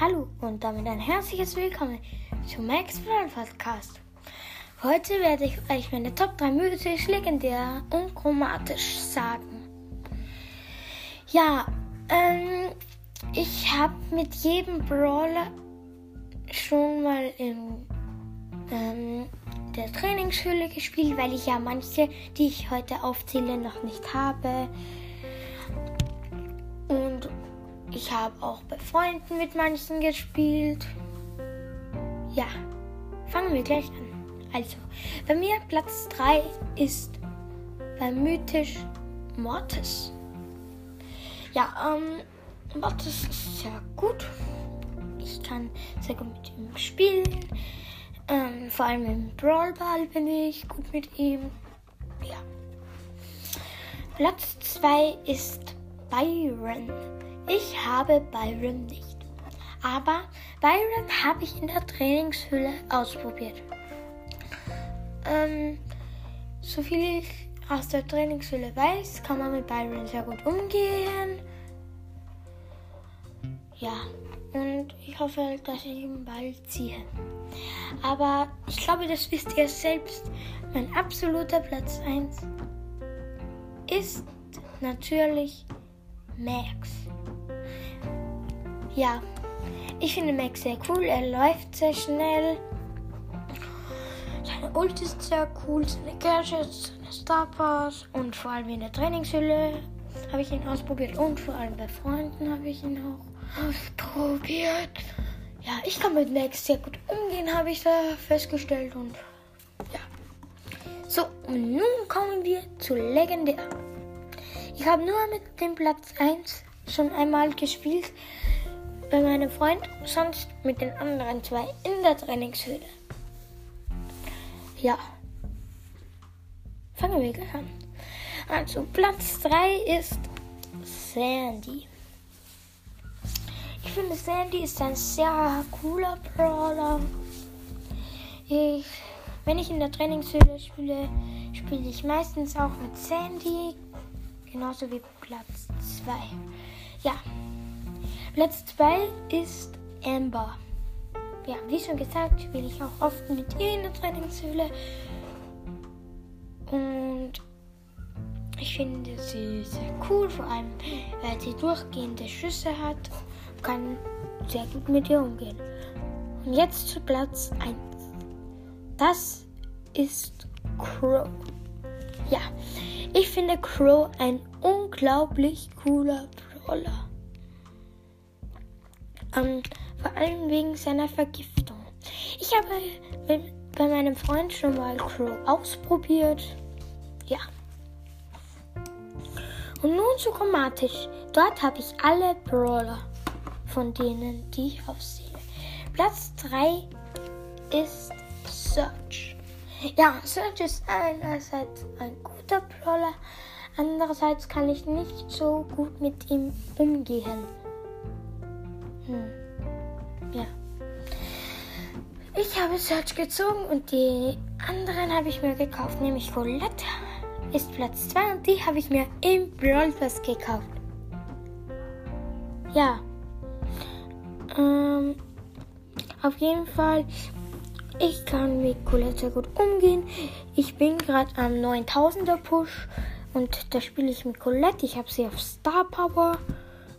Hallo und damit ein herzliches Willkommen zum Max Brawl Podcast. Heute werde ich euch meine Top 3 mythisch, legendär und chromatisch sagen. Ja, ähm, ich habe mit jedem Brawler schon mal in ähm, der Trainingsschule gespielt, weil ich ja manche, die ich heute aufzähle, noch nicht habe. Ich habe auch bei Freunden mit manchen gespielt. Ja, fangen wir gleich an. Also, bei mir Platz 3 ist bei Mythisch Mortis. Ja, ähm, Mortis ist sehr gut. Ich kann sehr gut mit ihm spielen. Ähm, vor allem im Brawl Ball bin ich gut mit ihm. Ja. Platz 2 ist Byron. Ich habe Byron nicht. Aber Byron habe ich in der Trainingshülle ausprobiert. Ähm, so viel ich aus der Trainingshülle weiß, kann man mit Byron sehr gut umgehen. Ja, und ich hoffe, dass ich ihn bald ziehe. Aber ich glaube, das wisst ihr selbst. Mein absoluter Platz 1 ist natürlich Max. Ja, ich finde Max sehr cool. Er läuft sehr schnell. Seine Ult ist sehr cool, seine Gadgets, seine Star Pass und vor allem in der Trainingshülle habe ich ihn ausprobiert und vor allem bei Freunden habe ich ihn auch ausprobiert. Ja, ich kann mit Max sehr gut umgehen, habe ich da festgestellt und ja. So, und nun kommen wir zu Legendär. Ich habe nur mit dem Platz 1 schon einmal gespielt bei meinem Freund, sonst mit den anderen zwei in der Trainingshöhle. Ja. Fangen wir gleich an. Also Platz 3 ist Sandy. Ich finde Sandy ist ein sehr cooler Brawler. Ich, wenn ich in der Trainingshöhle spiele, spiele ich meistens auch mit Sandy. Genauso wie Platz 2. Ja. Platz 2 ist Amber. Ja, wie schon gesagt, spiele ich auch oft mit ihr in der Trainingshöhle. Und ich finde sie sehr cool, vor allem weil sie durchgehende Schüsse hat kann sehr gut mit ihr umgehen. Und jetzt zu Platz 1. Das ist Crow. Ja, ich finde Crow ein unglaublich cooler Brawler. Ähm, vor allem wegen seiner Vergiftung. Ich habe bei meinem Freund schon mal Crow ausprobiert. Ja. Und nun zu chromatisch. Dort habe ich alle Brawler von denen, die ich aufsehe. Platz 3 ist Search. Ja, Search ist einerseits ein guter Brawler, andererseits kann ich nicht so gut mit ihm umgehen. Hm. Ja. Ich habe Search gezogen und die anderen habe ich mir gekauft, nämlich Colette ist Platz 2 und die habe ich mir im Brawl gekauft. Ja, ähm, auf jeden Fall, ich kann mit Colette gut umgehen. Ich bin gerade am 9000er Push und da spiele ich mit Colette. Ich habe sie auf Star Power.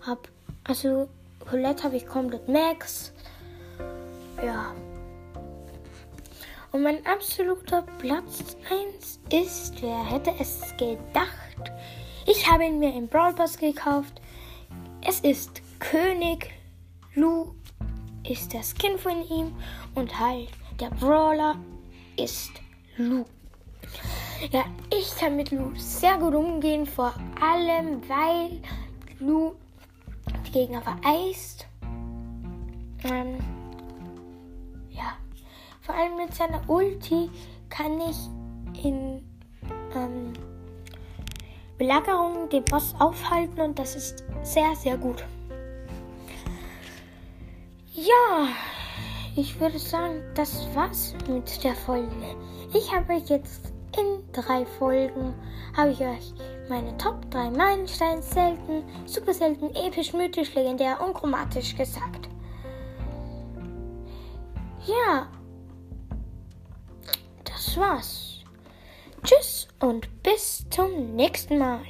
Hab, also Colette habe ich komplett Max. Ja. Und mein absoluter Platz 1 ist, wer hätte es gedacht? Ich habe ihn mir im Brawl Pass gekauft. Es ist König Lu ist der Skin von ihm und halt der Brawler ist Lu. Ja, ich kann mit Lu sehr gut umgehen, vor allem weil Lu Gegner vereist. Ähm, ja, vor allem mit seiner Ulti kann ich in ähm, Belagerung den Boss aufhalten und das ist sehr, sehr gut. Ja, ich würde sagen, das war's mit der Folge. Ich habe euch jetzt in drei Folgen habe ich euch meine Top 3 Meilensteine selten, super selten, episch, mythisch, legendär und chromatisch gesagt. Ja, das war's. Tschüss und bis zum nächsten Mal.